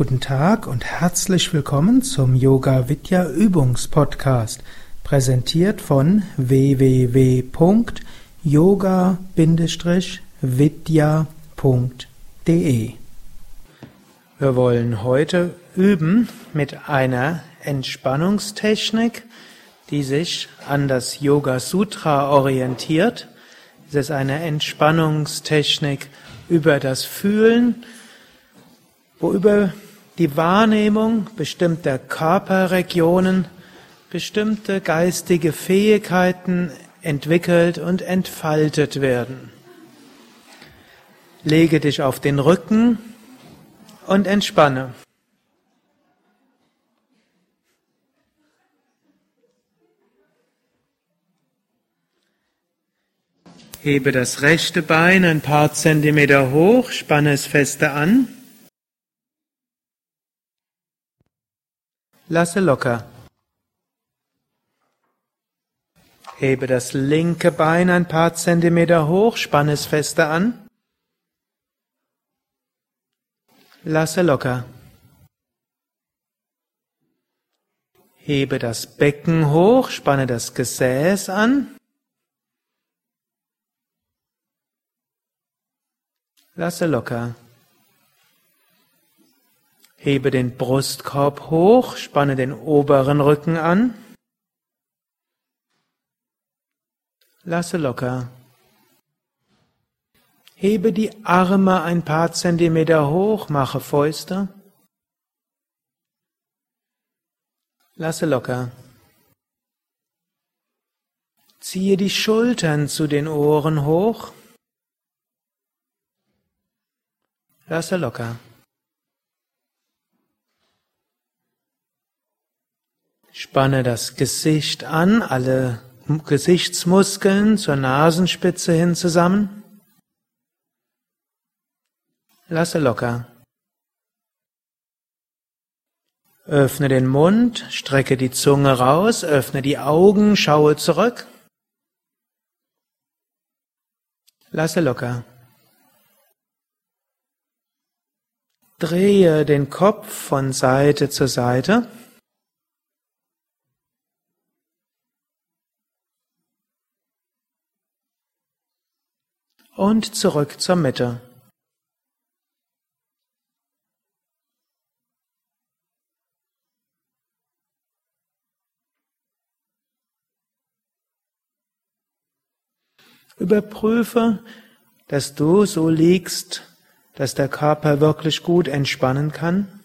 Guten Tag und herzlich willkommen zum Yoga Vidya Übungspodcast, präsentiert von www.yoga-vidya.de. Wir wollen heute üben mit einer Entspannungstechnik, die sich an das Yoga Sutra orientiert. Es ist eine Entspannungstechnik über das Fühlen, wo über die Wahrnehmung bestimmter Körperregionen bestimmte geistige Fähigkeiten entwickelt und entfaltet werden. Lege dich auf den Rücken und entspanne. Hebe das rechte Bein ein paar Zentimeter hoch, spanne es feste an. Lasse locker. Hebe das linke Bein ein paar Zentimeter hoch, spanne es feste an. Lasse locker. Hebe das Becken hoch, spanne das Gesäß an. Lasse locker. Hebe den Brustkorb hoch, spanne den oberen Rücken an. Lasse locker. Hebe die Arme ein paar Zentimeter hoch, mache Fäuste. Lasse locker. Ziehe die Schultern zu den Ohren hoch. Lasse locker. Spanne das Gesicht an, alle Gesichtsmuskeln zur Nasenspitze hin zusammen. Lasse locker. Öffne den Mund, strecke die Zunge raus, öffne die Augen, schaue zurück. Lasse locker. Drehe den Kopf von Seite zu Seite. Und zurück zur Mitte. Überprüfe, dass du so liegst, dass der Körper wirklich gut entspannen kann.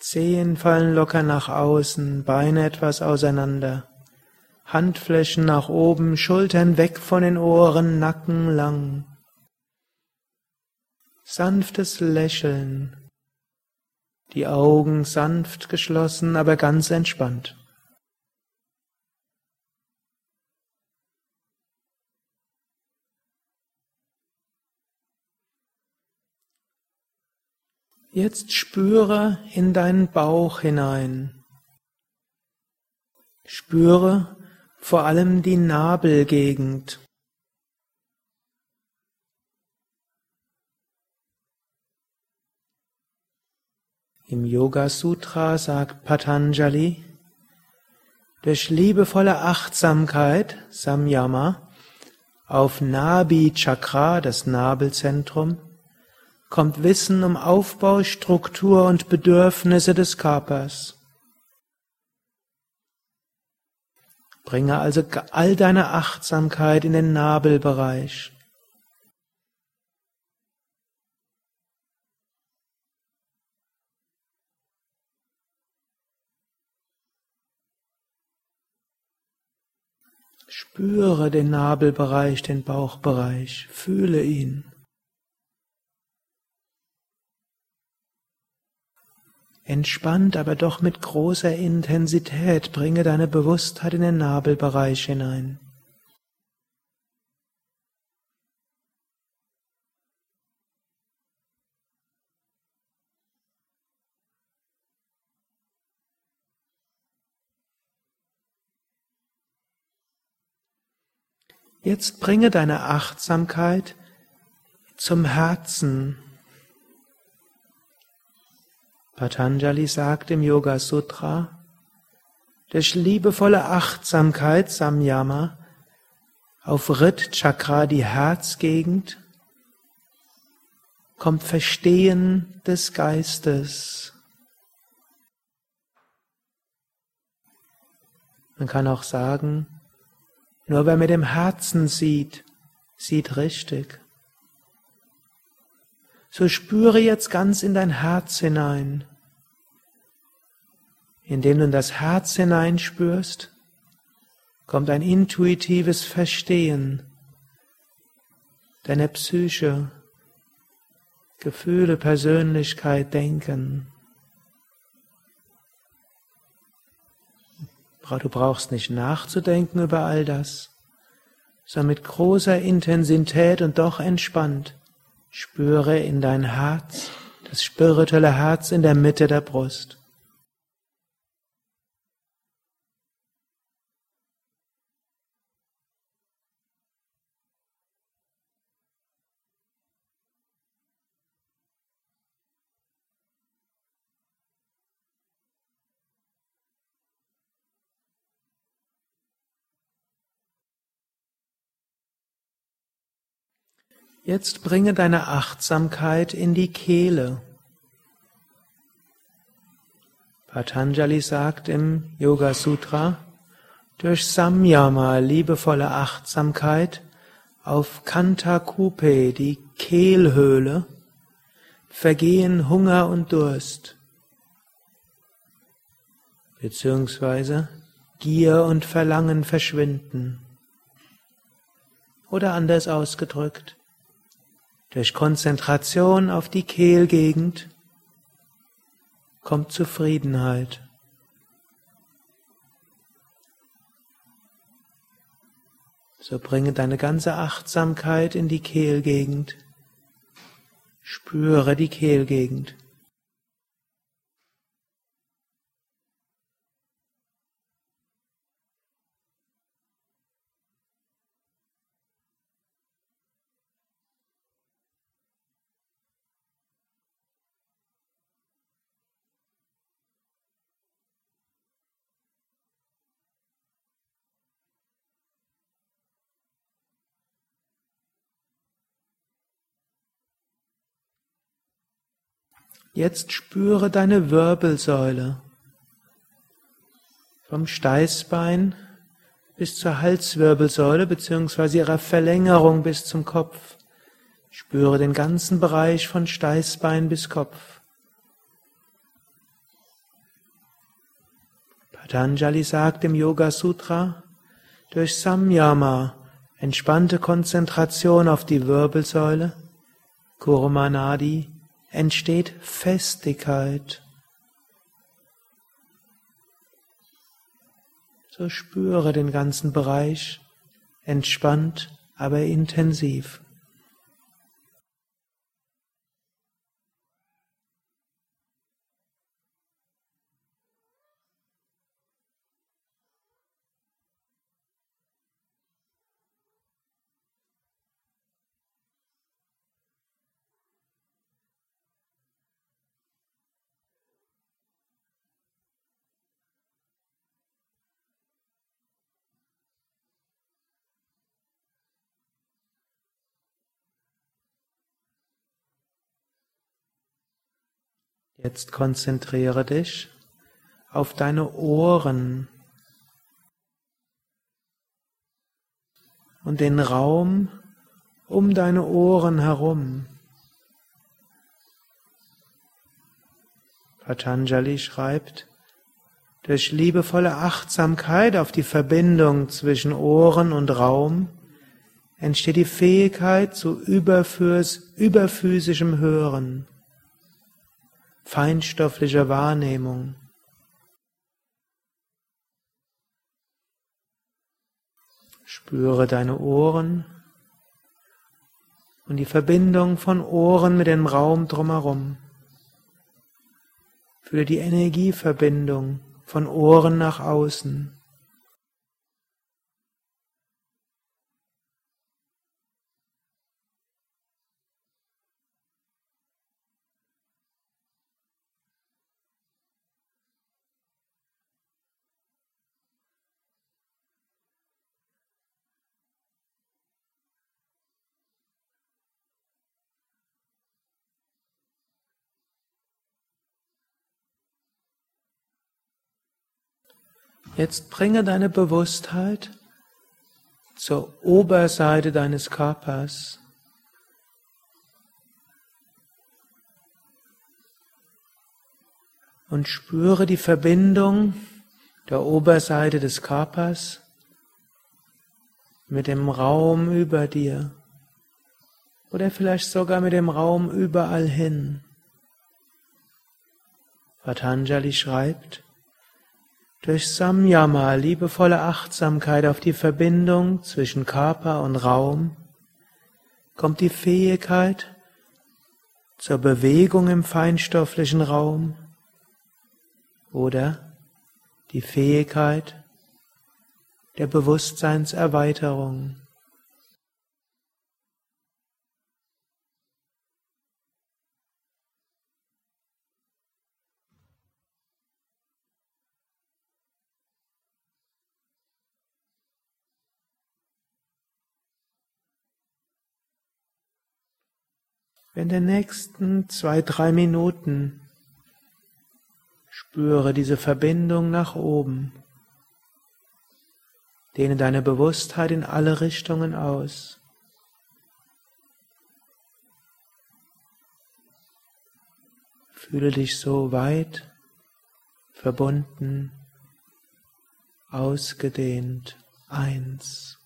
Zehen fallen locker nach außen, Beine etwas auseinander, Handflächen nach oben, Schultern weg von den Ohren, Nacken lang. Sanftes Lächeln, die Augen sanft geschlossen, aber ganz entspannt. Jetzt spüre in deinen Bauch hinein. Spüre vor allem die Nabelgegend. Im Yoga Sutra sagt Patanjali, durch liebevolle Achtsamkeit, Samyama, auf Nabi Chakra, das Nabelzentrum, kommt Wissen um Aufbau, Struktur und Bedürfnisse des Körpers. Bringe also all deine Achtsamkeit in den Nabelbereich. Spüre den Nabelbereich, den Bauchbereich, fühle ihn. Entspannt, aber doch mit großer Intensität bringe deine Bewusstheit in den Nabelbereich hinein. Jetzt bringe deine Achtsamkeit zum Herzen, Patanjali sagt im Yoga Sutra, durch liebevolle Achtsamkeit Samyama auf Rit Chakra, die Herzgegend, kommt Verstehen des Geistes. Man kann auch sagen, nur wer mit dem Herzen sieht, sieht richtig. So spüre jetzt ganz in dein Herz hinein. Indem du in das Herz hineinspürst, kommt ein intuitives Verstehen deiner Psyche, Gefühle, Persönlichkeit, Denken. Du brauchst nicht nachzudenken über all das, sondern mit großer Intensität und doch entspannt spüre in dein Herz, das spirituelle Herz in der Mitte der Brust. Jetzt bringe deine Achtsamkeit in die Kehle. Patanjali sagt im Yoga Sutra, durch Samyama, liebevolle Achtsamkeit, auf Kantakupe, die Kehlhöhle, vergehen Hunger und Durst, beziehungsweise Gier und Verlangen verschwinden. Oder anders ausgedrückt, durch Konzentration auf die Kehlgegend kommt Zufriedenheit. So bringe deine ganze Achtsamkeit in die Kehlgegend. Spüre die Kehlgegend. Jetzt spüre deine Wirbelsäule. Vom Steißbein bis zur Halswirbelsäule bzw. ihrer Verlängerung bis zum Kopf. Spüre den ganzen Bereich von Steißbein bis Kopf. Patanjali sagt im Yoga Sutra, durch Samyama, entspannte Konzentration auf die Wirbelsäule, Kurumanadi, entsteht Festigkeit. So spüre den ganzen Bereich, entspannt, aber intensiv. Jetzt konzentriere dich auf deine Ohren und den Raum um deine Ohren herum. Patanjali schreibt, durch liebevolle Achtsamkeit auf die Verbindung zwischen Ohren und Raum entsteht die Fähigkeit zu überphysischem Hören feinstofflicher Wahrnehmung. Spüre deine Ohren und die Verbindung von Ohren mit dem Raum drumherum. Fühle die Energieverbindung von Ohren nach außen. Jetzt bringe deine Bewusstheit zur Oberseite deines Körpers. Und spüre die Verbindung der Oberseite des Körpers mit dem Raum über dir oder vielleicht sogar mit dem Raum überall hin. Patanjali schreibt, durch Samyama, liebevolle Achtsamkeit auf die Verbindung zwischen Körper und Raum, kommt die Fähigkeit zur Bewegung im feinstofflichen Raum oder die Fähigkeit der Bewusstseinserweiterung. In den nächsten zwei, drei Minuten spüre diese Verbindung nach oben. Dehne deine Bewusstheit in alle Richtungen aus. Fühle dich so weit, verbunden, ausgedehnt, eins.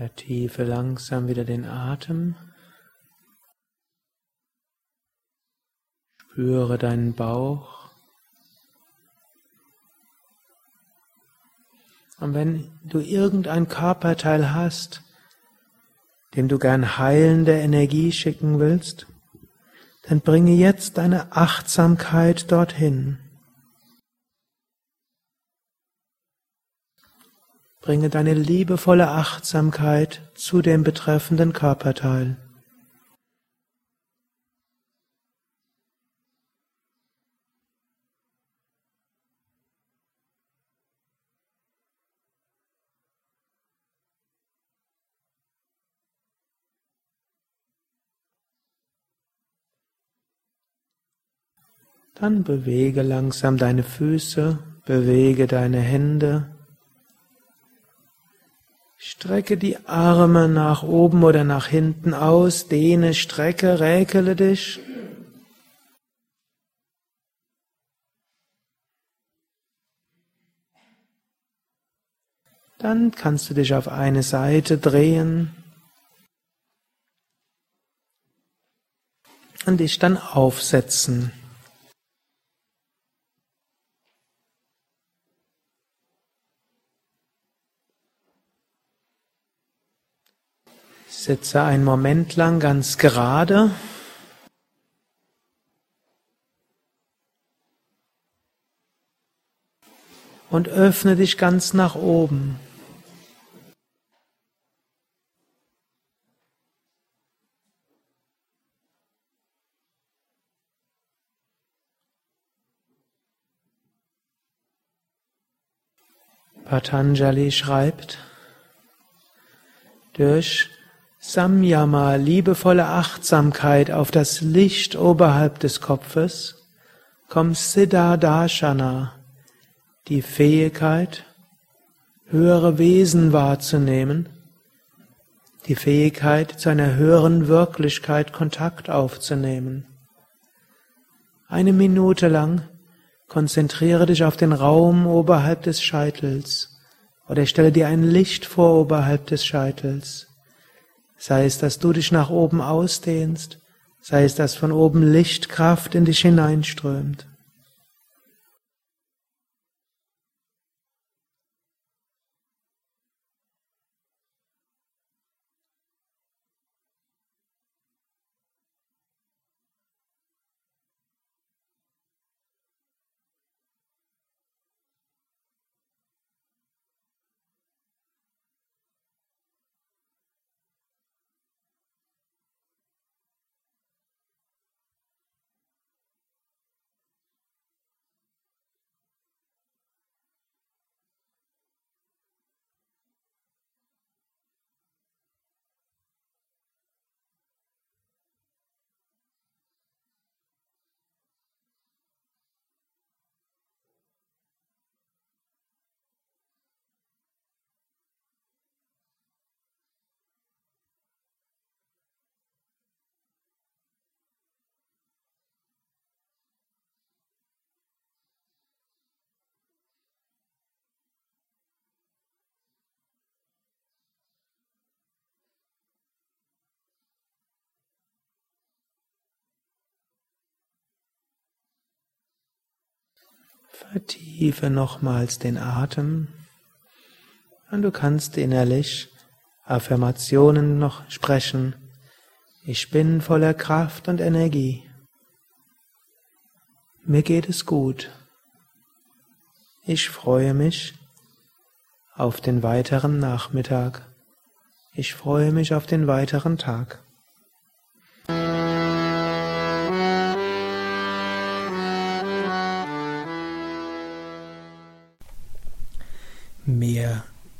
Vertiefe langsam wieder den Atem. Spüre deinen Bauch. Und wenn du irgendein Körperteil hast, dem du gern heilende Energie schicken willst, dann bringe jetzt deine Achtsamkeit dorthin. Bringe deine liebevolle Achtsamkeit zu dem betreffenden Körperteil. Dann bewege langsam deine Füße, bewege deine Hände. Strecke die Arme nach oben oder nach hinten aus, dehne, strecke, räkele dich. Dann kannst du dich auf eine Seite drehen und dich dann aufsetzen. Sitze einen Moment lang ganz gerade. Und öffne dich ganz nach oben. Patanjali schreibt, durch Samyama, liebevolle Achtsamkeit auf das Licht oberhalb des Kopfes, kommt Siddha Darshana, die Fähigkeit, höhere Wesen wahrzunehmen, die Fähigkeit, zu einer höheren Wirklichkeit Kontakt aufzunehmen. Eine Minute lang konzentriere dich auf den Raum oberhalb des Scheitels oder stelle dir ein Licht vor oberhalb des Scheitels. Sei es, dass du dich nach oben ausdehnst, sei es, dass von oben Lichtkraft in dich hineinströmt. Vertiefe nochmals den Atem und du kannst innerlich Affirmationen noch sprechen. Ich bin voller Kraft und Energie. Mir geht es gut. Ich freue mich auf den weiteren Nachmittag. Ich freue mich auf den weiteren Tag.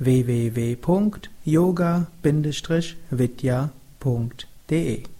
www.yoga-vidya.de